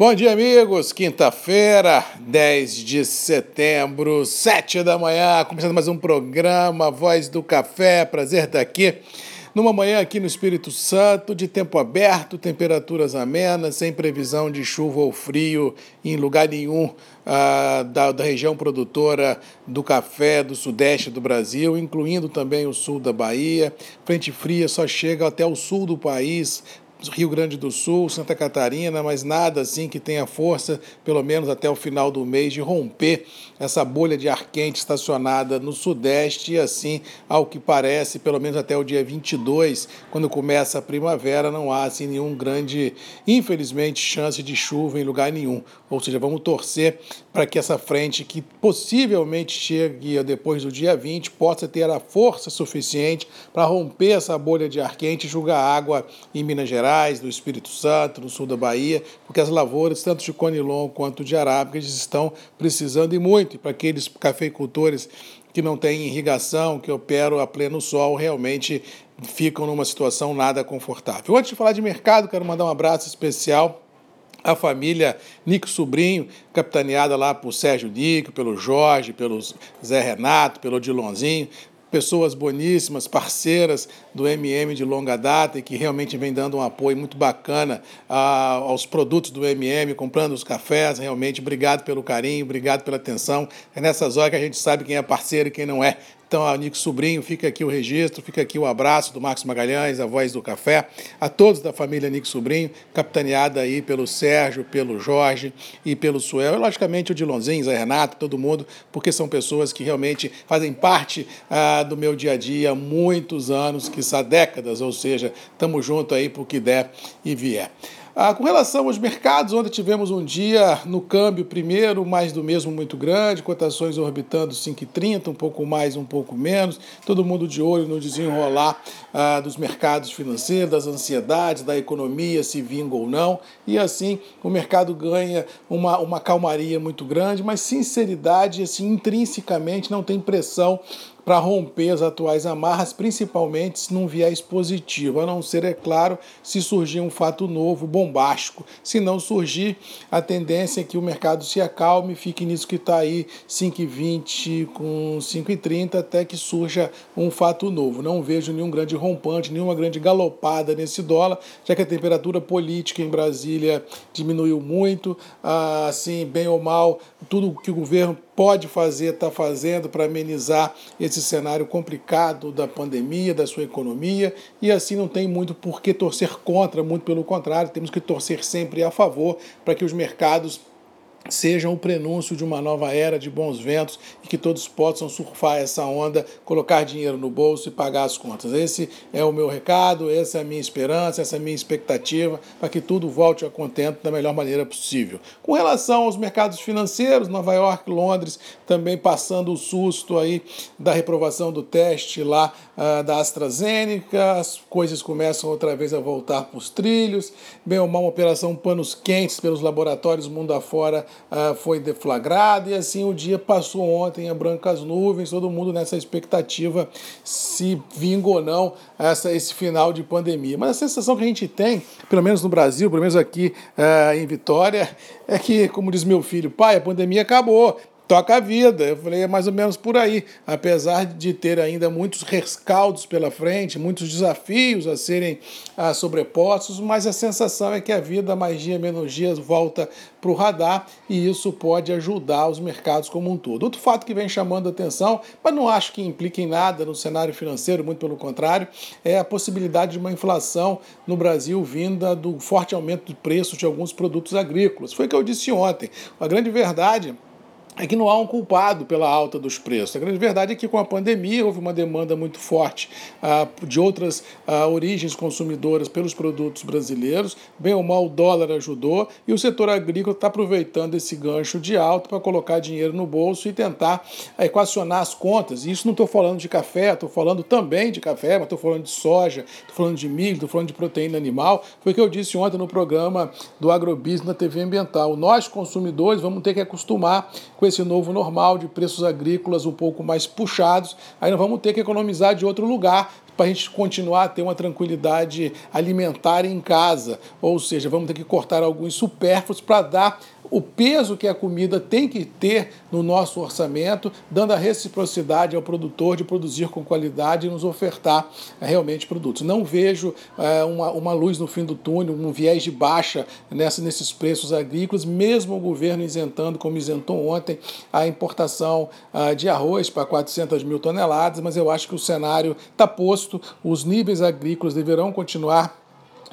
Bom dia, amigos. Quinta-feira, 10 de setembro, 7 da manhã, começando mais um programa Voz do Café. Prazer estar aqui. Numa manhã aqui no Espírito Santo, de tempo aberto, temperaturas amenas, sem previsão de chuva ou frio em lugar nenhum ah, da, da região produtora do café do sudeste do Brasil, incluindo também o sul da Bahia. Frente fria só chega até o sul do país, Rio Grande do Sul, Santa Catarina, mas nada assim que tenha força, pelo menos até o final do mês, de romper essa bolha de ar quente estacionada no Sudeste e assim, ao que parece, pelo menos até o dia 22, quando começa a primavera, não há assim nenhum grande, infelizmente, chance de chuva em lugar nenhum. Ou seja, vamos torcer para que essa frente que possivelmente chegue depois do dia 20 possa ter a força suficiente para romper essa bolha de ar quente e jogar água em Minas Gerais Gerais, do Espírito Santo, no sul da Bahia, porque as lavouras, tanto de conilon quanto de arábica, estão precisando e muito. Para aqueles cafeicultores que não têm irrigação, que operam a pleno sol, realmente ficam numa situação nada confortável. Antes de falar de mercado, quero mandar um abraço especial à família Nico Sobrinho, capitaneada lá por Sérgio Nico, pelo Jorge, pelo Zé Renato, pelo Odilonzinho, pessoas boníssimas, parceiras do MM de longa data e que realmente vem dando um apoio muito bacana ah, aos produtos do MM, comprando os cafés. Realmente, obrigado pelo carinho, obrigado pela atenção. É nessas horas que a gente sabe quem é parceiro e quem não é. Então, a Nico Sobrinho, fica aqui o registro, fica aqui o abraço do Marcos Magalhães, a voz do café, a todos da família Nico Sobrinho, capitaneada aí pelo Sérgio, pelo Jorge e pelo Suel, e logicamente o Dilonzinho, Zé Renato, todo mundo, porque são pessoas que realmente fazem parte ah, do meu dia a dia há muitos anos, que há décadas, ou seja, estamos juntos aí por que der e vier. Ah, com relação aos mercados, onde tivemos um dia no câmbio primeiro, mais do mesmo muito grande, cotações orbitando 5,30, um pouco mais, um pouco menos, todo mundo de olho no desenrolar ah, dos mercados financeiros, das ansiedades, da economia, se vinga ou não, e assim o mercado ganha uma, uma calmaria muito grande, mas sinceridade, assim, intrinsecamente não tem pressão para romper as atuais amarras, principalmente num viés positivo, a não ser, é claro, se surgir um fato novo, bombástico. Se não surgir, a tendência é que o mercado se acalme, fique nisso que está aí, 5,20 com 5,30, até que surja um fato novo. Não vejo nenhum grande rompante, nenhuma grande galopada nesse dólar, já que a temperatura política em Brasília diminuiu muito, ah, assim, bem ou mal, tudo que o governo pode fazer, está fazendo para amenizar esse cenário complicado da pandemia, da sua economia, e assim não tem muito por que torcer contra, muito pelo contrário, temos que torcer sempre a favor para que os mercados sejam o prenúncio de uma nova era de bons ventos e que todos possam surfar essa onda, colocar dinheiro no bolso e pagar as contas. Esse é o meu recado, essa é a minha esperança, essa é a minha expectativa para que tudo volte a contento da melhor maneira possível. Com relação aos mercados financeiros, Nova York, Londres, também passando o susto aí da reprovação do teste lá uh, da AstraZeneca, as coisas começam outra vez a voltar para os trilhos, bem ou mal uma operação panos quentes pelos laboratórios mundo afora uh, foi deflagrado e assim o dia passou ontem a brancas nuvens, todo mundo nessa expectativa se vinga ou não essa, esse final de pandemia. Mas a sensação que a gente tem, pelo menos no Brasil, pelo menos aqui uh, em Vitória, é que, como diz meu filho, pai, a pandemia acabou, toca a vida. Eu falei, é mais ou menos por aí. Apesar de ter ainda muitos rescaldos pela frente, muitos desafios a serem sobrepostos, mas a sensação é que a vida, mais dia, menos dias, volta para o radar e isso pode ajudar os mercados como um todo. Outro fato que vem chamando atenção, mas não acho que implique em nada no cenário financeiro, muito pelo contrário, é a possibilidade de uma inflação no Brasil vinda do forte aumento de preços de alguns produtos agrícolas. Foi o que eu disse ontem. A grande verdade é que não há um culpado pela alta dos preços. A grande verdade é que com a pandemia houve uma demanda muito forte ah, de outras ah, origens consumidoras pelos produtos brasileiros. Bem ou mal o dólar ajudou e o setor agrícola está aproveitando esse gancho de alta para colocar dinheiro no bolso e tentar ah, equacionar as contas. E isso não estou falando de café, estou falando também de café, mas estou falando de soja, estou falando de milho, estou falando de proteína animal. Foi o que eu disse ontem no programa do Agrobusiness na TV Ambiental. Nós, consumidores, vamos ter que acostumar com esse novo normal de preços agrícolas um pouco mais puxados, aí nós vamos ter que economizar de outro lugar para a gente continuar a ter uma tranquilidade alimentar em casa. Ou seja, vamos ter que cortar alguns supérfluos para dar o peso que a comida tem que ter no nosso orçamento, dando a reciprocidade ao produtor de produzir com qualidade e nos ofertar é, realmente produtos. Não vejo é, uma, uma luz no fim do túnel, um viés de baixa nessa, nesses preços agrícolas, mesmo o governo isentando, como isentou ontem, a importação uh, de arroz para 400 mil toneladas, mas eu acho que o cenário está posto, os níveis agrícolas deverão continuar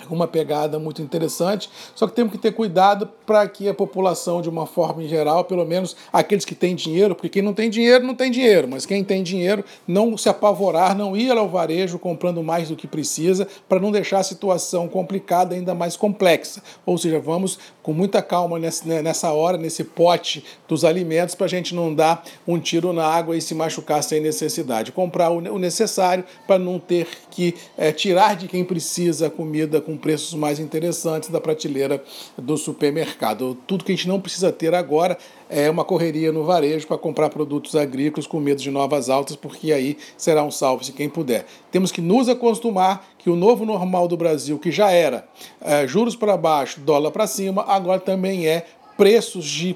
uma pegada muito interessante. Só que temos que ter cuidado para que a população, de uma forma em geral, pelo menos aqueles que têm dinheiro, porque quem não tem dinheiro não tem dinheiro, mas quem tem dinheiro não se apavorar, não ir ao varejo comprando mais do que precisa, para não deixar a situação complicada ainda mais complexa. Ou seja, vamos com muita calma né, nessa hora, nesse pote dos alimentos, para a gente não dar um tiro na água e se machucar sem necessidade. Comprar o necessário para não ter que é, tirar de quem precisa a comida com preços mais interessantes da prateleira do supermercado. Tudo que a gente não precisa ter agora é uma correria no varejo para comprar produtos agrícolas com medo de novas altas, porque aí será um salve se quem puder. Temos que nos acostumar que o novo normal do Brasil, que já era é, juros para baixo, dólar para cima, agora também é preços de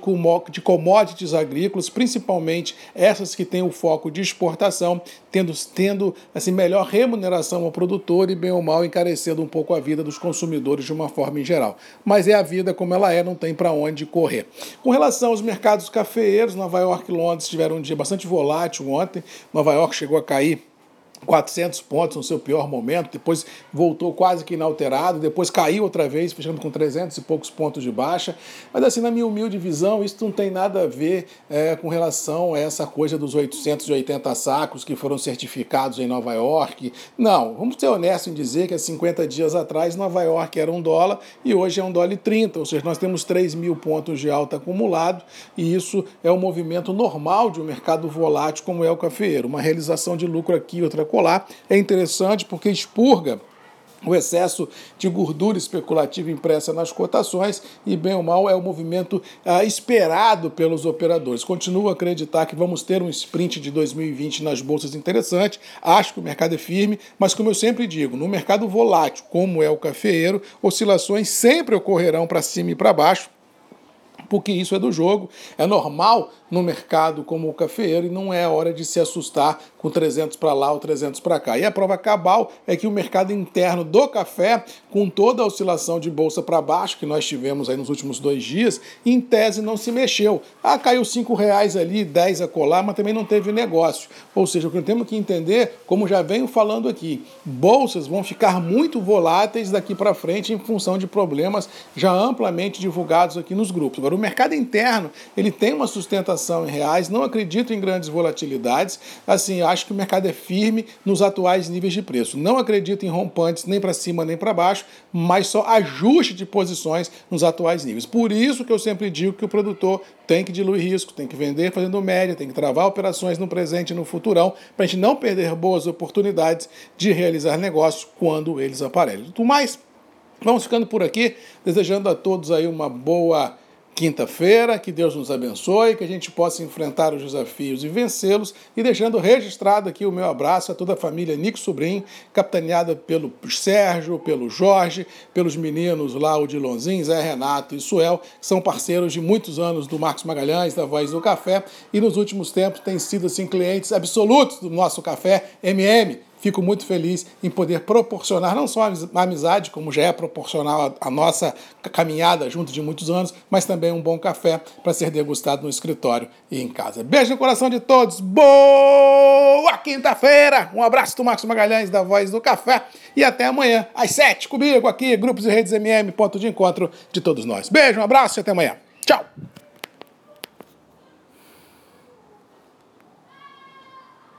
commodities agrícolas, principalmente essas que têm o foco de exportação, tendo, tendo assim, melhor remuneração ao produtor e, bem ou mal, encarecendo um pouco a vida dos consumidores de uma forma em geral. Mas é a vida como ela é, não tem para onde correr. Com relação aos mercados cafeeiros, Nova York e Londres tiveram um dia bastante volátil ontem. Nova York chegou a cair 400 pontos no seu pior momento, depois voltou quase que inalterado, depois caiu outra vez, fechando com 300 e poucos pontos de baixa. Mas, assim, na minha humilde visão, isso não tem nada a ver é, com relação a essa coisa dos 880 sacos que foram certificados em Nova York. Não, vamos ser honestos em dizer que há 50 dias atrás Nova York era um dólar e hoje é um dólar e 30, ou seja, nós temos 3 mil pontos de alta acumulado e isso é um movimento normal de um mercado volátil como é o cafeeiro. Uma realização de lucro aqui, outra colar é interessante porque expurga o excesso de gordura especulativa impressa nas cotações e, bem ou mal, é o movimento ah, esperado pelos operadores. Continuo a acreditar que vamos ter um sprint de 2020 nas bolsas interessante. Acho que o mercado é firme, mas, como eu sempre digo, no mercado volátil, como é o cafeeiro, oscilações sempre ocorrerão para cima e para baixo porque isso é do jogo. É normal no mercado como o cafeeiro e não é hora de se assustar com 300 para lá ou 300 para cá. E a prova cabal é que o mercado interno do café, com toda a oscilação de bolsa para baixo que nós tivemos aí nos últimos dois dias, em tese não se mexeu. Ah, caiu 5 reais ali, 10 a colar, mas também não teve negócio. Ou seja, o que temos que entender, como já venho falando aqui, bolsas vão ficar muito voláteis daqui para frente em função de problemas já amplamente divulgados aqui nos grupos. Agora, mercado interno ele tem uma sustentação em reais, não acredito em grandes volatilidades. Assim, acho que o mercado é firme nos atuais níveis de preço. Não acredito em rompantes nem para cima nem para baixo, mas só ajuste de posições nos atuais níveis. Por isso que eu sempre digo que o produtor tem que diluir risco, tem que vender fazendo média, tem que travar operações no presente e no futurão, para a gente não perder boas oportunidades de realizar negócios quando eles aparecem. Tudo mais, vamos ficando por aqui, desejando a todos aí uma boa quinta-feira. Que Deus nos abençoe, que a gente possa enfrentar os desafios e vencê-los. E deixando registrado aqui o meu abraço a toda a família Nico Sobrinho, capitaneada pelo Sérgio, pelo Jorge, pelos meninos lá, o Dilonzinho, Zé Renato e Suel, que são parceiros de muitos anos do Marcos Magalhães, da Voz do Café, e nos últimos tempos têm sido assim, clientes absolutos do nosso café MM Fico muito feliz em poder proporcionar não só a amizade, como já é proporcional a nossa caminhada junto de muitos anos, mas também um bom café para ser degustado no escritório e em casa. Beijo no coração de todos. Boa quinta-feira! Um abraço do Marcos Magalhães, da Voz do Café. E até amanhã, às sete, comigo aqui, Grupos e Redes MM, ponto de encontro de todos nós. Beijo, um abraço e até amanhã. Tchau!